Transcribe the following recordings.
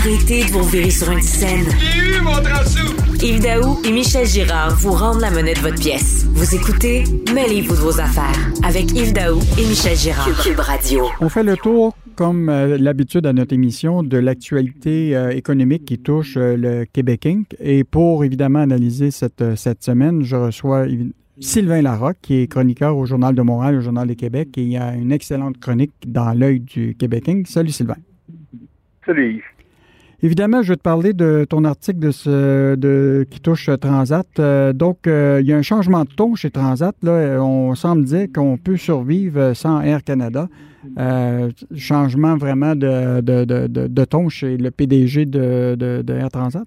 Arrêtez de vous virer sur une scène. Yves Daou et Michel Girard vous rendent la monnaie de votre pièce. Vous écoutez Mêlez-vous de vos affaires avec Yves Daou et Michel Girard. Cube Radio. On fait le tour, comme euh, l'habitude à notre émission, de l'actualité euh, économique qui touche euh, le Québec Inc. Et pour évidemment analyser cette, euh, cette semaine, je reçois Sylvain Larocque, qui est chroniqueur au Journal de Montréal, au Journal de Québec, et il y a une excellente chronique dans l'œil du Québec Inc. Salut Sylvain. Salut Yves. Évidemment, je vais te parler de ton article de ce, qui touche euh, Transat. Euh, donc, euh, il y a un changement de ton chez Transat. Là. On semble dire qu'on peut survivre sans Air Canada. Changement vraiment de, de, de, de, ton chez le PDG de, Air Transat?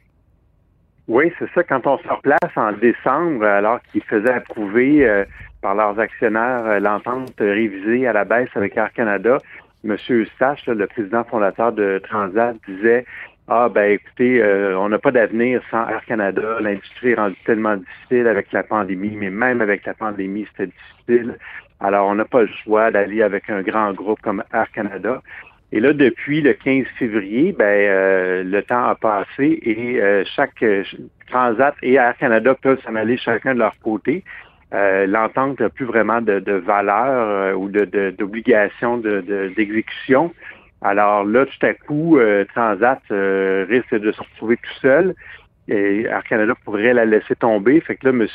Oui, c'est ça. Quand on se replace en décembre, alors qu'ils faisaient approuver par leurs actionnaires l'entente révisée à la baisse avec Air Canada, M. Eustache, le président fondateur de Transat, disait Ah ben écoutez, euh, on n'a pas d'avenir sans Air Canada, l'industrie est rendue tellement difficile avec la pandémie, mais même avec la pandémie, c'était difficile. Alors, on n'a pas le choix d'aller avec un grand groupe comme Air Canada. Et là, depuis le 15 février, ben, euh, le temps a passé et euh, chaque euh, Transat et Air Canada peuvent s'en aller chacun de leur côté. Euh, L'entente n'a plus vraiment de, valeur euh, ou d'obligation de, de, d'exécution. Alors là, tout à coup, euh, Transat euh, risque de se retrouver tout seul. Et Air Canada pourrait la laisser tomber. Fait que là, M.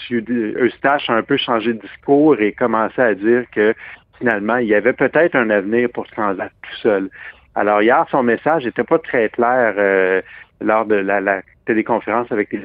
Eustache a un peu changé de discours et commencé à dire que finalement, il y avait peut-être un avenir pour Transat tout seul. Alors hier, son message n'était pas très clair euh, lors de la, téléconférence avec les,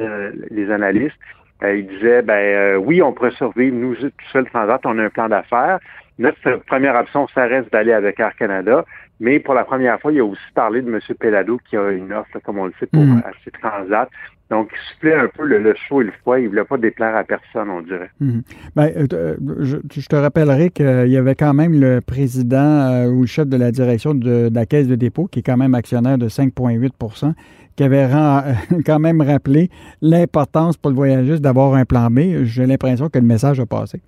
les analystes. Euh, il disait, ben euh, oui, on pourrait survivre, nous, tout seul Transat, on a un plan d'affaires. Notre première option, ça reste d'aller avec Air Canada. Mais pour la première fois, il a aussi parlé de M. Pelado qui a une offre, là, comme on le sait, pour Mhm. acheter Transat. Donc, il soufflait un peu le, le chaud et le froid. Il ne voulait pas déplaire à personne, on dirait. Mhm. Ben, euh, euh, je, je te rappellerai qu'il y avait quand même le président euh, ou le chef de la direction de, de la Caisse de dépôt, qui est quand même actionnaire de 5,8% qui avait quand même rappelé l'importance pour le voyagiste d'avoir un plan B. J'ai l'impression que le message a passé.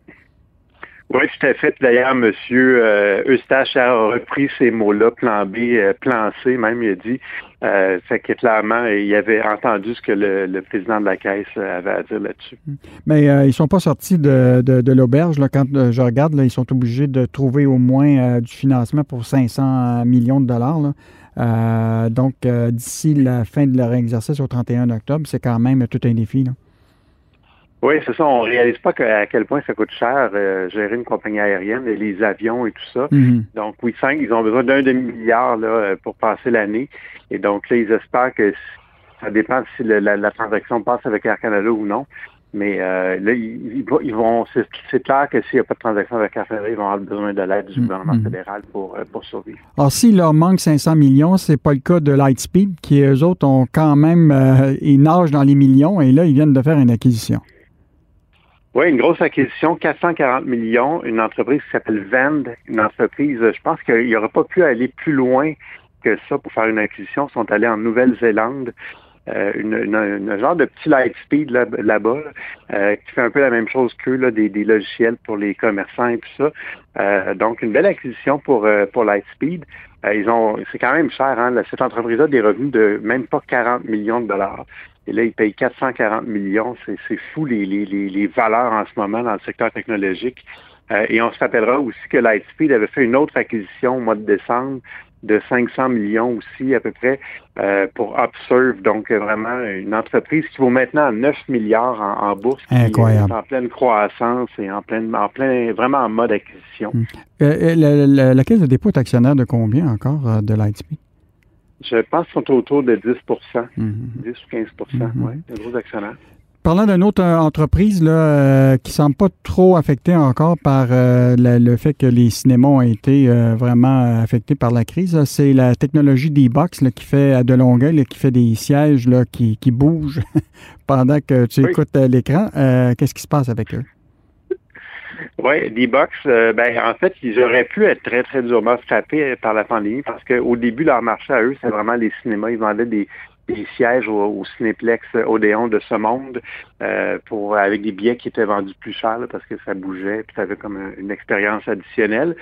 Oui, tout à fait. D'ailleurs, M. Euh, Eustache a repris ces mots-là, plan B, euh, plan C, même, il a dit. Euh, fait que clairement, il avait entendu ce que le, président de la Caisse avait à dire là-dessus. Mais euh, ils ne sont pas sortis de, l'auberge. Quand je regarde, ils sont obligés de trouver au moins du financement pour 500 millions de dollars. donc, d'ici la fin de leur exercice au 31 octobre, c'est quand même tout un défi. Oui, c'est ça. On réalise pas que- à quel point ça coûte cher euh, gérer une compagnie aérienne et les avions et tout ça. Mhm. Donc, oui, cinq, ils ont besoin d'un demi-milliard là, euh, pour passer l'année. Et donc, là, ils espèrent que ça dépend si le- la, la transaction passe avec Air Canada ou non. Mais euh, là, ils, ils vont-. C'est c'est clair que s'il n'y a pas de transaction avec Air Canada, ils vont avoir besoin de l'aide du Mhm. gouvernement fédéral pour, pour survivre. Alors, s'il leur manque 500 millions, c'est pas le cas de Lightspeed, qui eux autres ont quand même, euh, ils nagent dans les millions et là, ils viennent de faire une acquisition. Oui, une grosse acquisition, 440 millions, une entreprise qui s'appelle Vend, une entreprise, je pense qu'il n'aurait pas pu aller plus loin que ça pour faire une acquisition. Ils sont allés en Nouvelle-Zélande, euh, genre de petit Lightspeed là- là-bas, là, euh, qui fait un peu la même chose là, des, des logiciels pour les commerçants et tout ça. Euh, donc, une belle acquisition pour, euh, pour Lightspeed. Euh, ils ont, c'est quand même cher, hein, cette entreprise a des revenus de même pas 40 millions de dollars. Et là, ils payent 440 millions. C'est, fou les, les, les, les valeurs en ce moment dans le secteur technologique. et on se rappellera aussi que Lightspeed avait fait une autre acquisition au mois de décembre de 500 millions aussi à peu près euh, pour Upserve. Donc vraiment une entreprise qui vaut maintenant 9 milliards en, bourse, Incroyable. Qui est en pleine croissance et en plein, en plein vraiment en mode acquisition. Hmm. Euh, la, la, caisse de dépôt est actionnaire de combien encore euh, de Lightspeed? Je pense qu'ils sont autour de 10% 10 hmm. ou 15 mm oui, un gros actionnaire. Parlant d'une autre euh, entreprise là, euh, qui ne semble pas trop affectée encore par euh, le fait que les cinémas ont été vraiment affectés par la crise, c'est la technologie D-Box qui fait à de Longueuil, qui fait des sièges là, qui, qui bougent pendant que tu écoutes l'écran. Qu'est-ce qui se passe avec eux? Oui, D-Box, ben, en fait, ils auraient pu être très, très durement frappés par la pandémie parce qu'au début, leur marché à eux, c'est vraiment les cinémas. Ils vendaient des, des sièges au, au Cinéplex Odéon de ce monde euh, pour avec des billets qui étaient vendus plus cher parce que ça bougeait, puis ça avait comme une expérience additionnelle.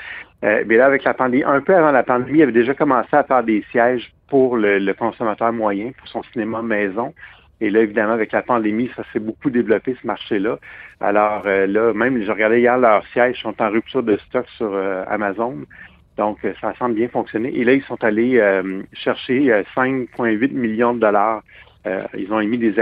Euh, mais là, avec la pandémie, un peu avant la pandémie, il avait déjà commencé à faire des sièges pour le, consommateur moyen, pour son cinéma maison. Et là, évidemment, avec la pandémie, ça s'est beaucoup développé, ce marché-là. Alors euh, là, même, je regardais hier, leurs sièges sont en rupture de stock sur Amazon. Donc, euh, ça semble bien fonctionner. Et là, ils sont allés euh, chercher 5,8 euh, millions de dollars. ils ont émis des,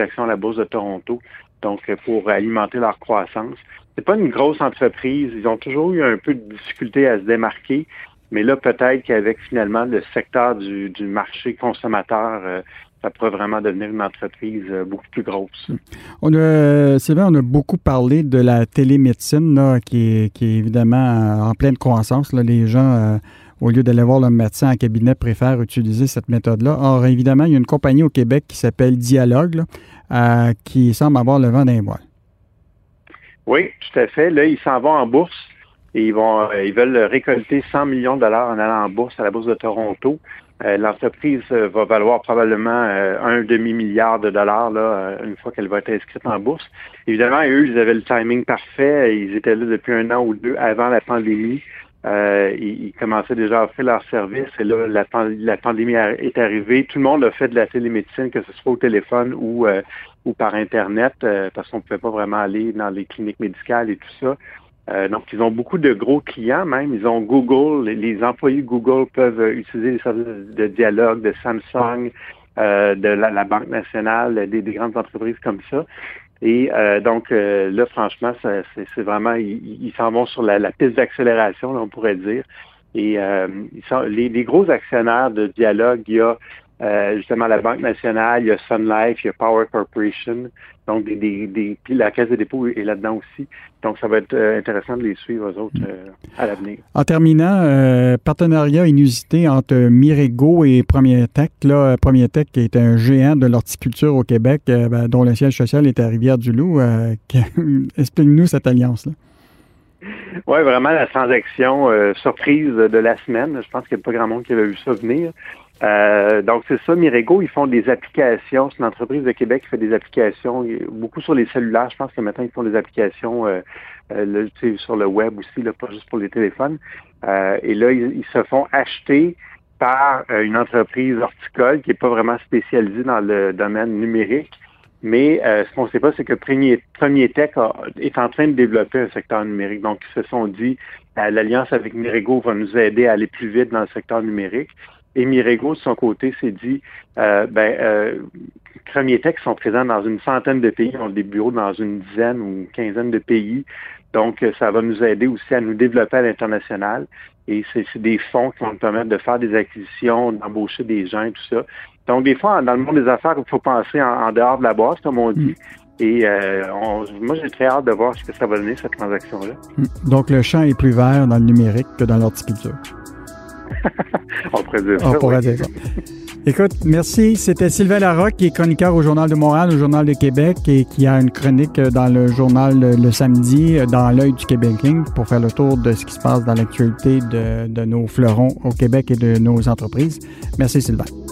actions à la Bourse de Toronto, donc pour alimenter leur croissance. C'est pas une grosse entreprise. Ils ont toujours eu un peu de difficulté à se démarquer. Mais là, peut-être qu'avec finalement le secteur du marché consommateur ça pourrait vraiment devenir une entreprise euh, beaucoup plus grosse. On a, c'est vrai, on a beaucoup parlé de la télémédecine qui, est, évidemment euh, en pleine croissance. Les gens, euh, au lieu d'aller voir le médecin en cabinet, préfèrent utiliser cette méthode-là. Or, évidemment, il y a une compagnie au Québec qui s'appelle Dialogue qui semble avoir le vent d'un voile. Oui, tout à fait. Là, ils s'en vont en bourse et ils vont ils veulent récolter 100 millions de dollars en allant en bourse à la bourse de Toronto. Euh, l'entreprise euh, va valoir probablement euh, un demi-milliard de dollars là, une fois qu'elle va être inscrite en bourse. Évidemment, eux, ils avaient le timing parfait. Ils étaient là depuis un an ou deux avant la pandémie. ils, commençaient déjà à offrir leurs services. Et là, la, pandémie est arrivée. Tout le monde a fait de la télémédecine, que ce soit au téléphone ou par Internet, parce qu'on ne pouvait pas vraiment aller dans les cliniques médicales et tout ça. Euh, donc, ils ont beaucoup de gros clients même. Ils ont Google, les, employés Google peuvent euh, utiliser les services de dialogue de Samsung, euh, de la, Banque nationale, des, grandes entreprises comme ça. Et donc, là, franchement, c'est vraiment, ils s'en vont sur la, piste d'accélération, on pourrait dire. Et ils sont, les, les, gros actionnaires de dialogue, il y a euh, justement la Banque nationale, il y a Sun Life, il y a Power Corporation. Donc, des, des, puis la Caisse de dépôt est là-dedans aussi. Donc, ça va être euh, intéressant de les suivre, eux autres, euh, à l'avenir. En terminant, partenariat inusité entre Mirego et Premier Tech. Là, Premier Tech qui est un géant de l'horticulture au Québec, ben, dont le siège social est à Rivière-du-Loup. Explique-nous cette alliance-là. Oui, vraiment la transaction surprise de la semaine. Je pense qu'il n'y a pas grand monde qui avait vu ça venir. Euh, donc, c'est ça, Mirego, ils font des applications. C'est une entreprise de Québec qui fait des applications, beaucoup sur les cellulaires. Je pense que maintenant, ils font des applications euh, euh sur le web aussi, là, pas juste pour les téléphones. Euh, et là, ils, se font acheter par une entreprise horticole qui n'est pas vraiment spécialisée dans le domaine numérique. Mais ce qu'on ne sait pas, c'est que Premier, Premier Tech est en train de développer un secteur numérique. Donc, ils se sont dit, l'alliance avec Mirego va nous aider à aller plus vite dans le secteur numérique. Et Mirego, de son côté, s'est dit, euh, ben, euh, sont présents dans une centaine de pays, ont des bureaux dans une dizaine ou une quinzaine de pays. Donc, euh, ça va nous aider aussi à nous développer à l'international. Et c'est des fonds qui vont nous permettre de faire des acquisitions, d'embaucher des gens et tout ça. Donc, des fois, dans le monde des affaires, il faut penser en, dehors de la boîte, comme on dit. Mm. Et euh, moi, j'ai très hâte de voir ce que ça va donner, cette transaction-là. Mm. Donc, le champ est plus vert dans le numérique que dans l'horticulture. On pourrait dire ça. On pourrait dire ça. Écoute, merci. C'était Sylvain Larocque, qui est chroniqueur au Journal de Montréal, au Journal de Québec, et qui a une chronique dans le journal le, samedi, dans l'œil du Québec pour faire le tour de ce qui se passe dans l'actualité de, de nos fleurons au Québec et de nos entreprises. Merci, Sylvain.